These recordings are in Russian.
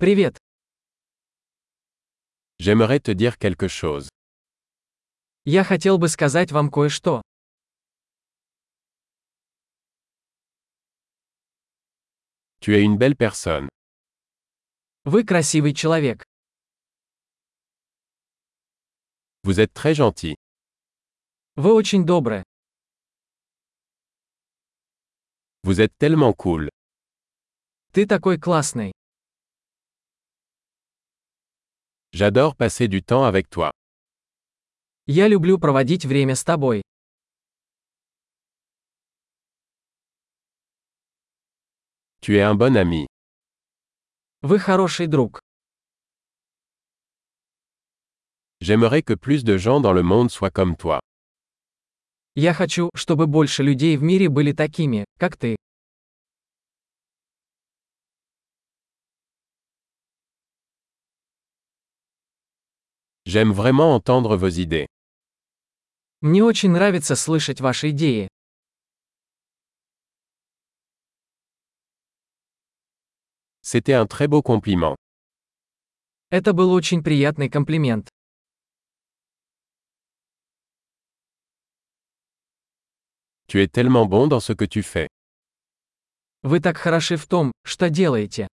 Привет. J'aimerais te dire quelque chose. Я хотел бы сказать вам кое-что. Tu es une belle personne. Вы красивый человек. Vous êtes très gentil. Вы очень добры. Vous êtes tellement cool. Ты такой классный. J'adore passer du temps avec toi. Я люблю проводить время с тобой. Tu es un bon ami. Вы хороший друг. J'aimerais que plus de gens dans le monde soient comme toi. Я хочу, чтобы больше людей в мире были такими, как ты. J'aime vraiment entendre vos idées. Мне очень нравится слышать ваши идеи. C'était un très beau compliment. Это был очень приятный комплимент. Tu es tellement bon dans ce que tu fais. Вы так хороши в том, что делаете.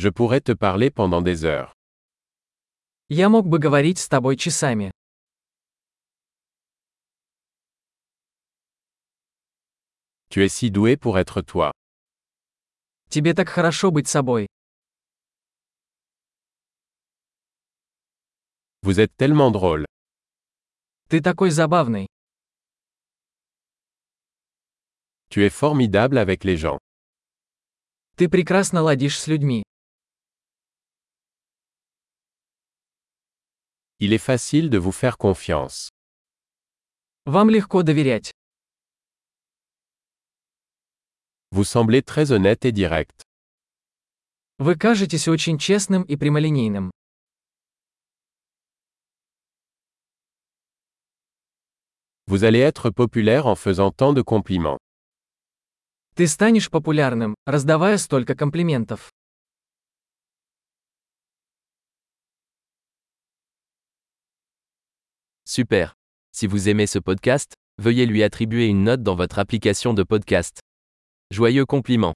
Je pourrais te parler pendant des heures. Я мог бы говорить с тобой часами. Tu es si doué pour être toi. Тебе так хорошо быть собой. Vous êtes tellement drôle. Ты такой забавный. Tu es formidable avec les gens. Ты прекрасно ладишь с людьми. Il est facile de vous faire confiance. Вам легко доверять. Vous semblez très honnête et direct. Вы кажетесь очень честным и прямолинейным. Vous allez être populaire en faisant tant de compliments. Ты станешь популярным, раздавая столько комплиментов. Super. Si vous aimez ce podcast, veuillez lui attribuer une note dans votre application de podcast. Joyeux compliment.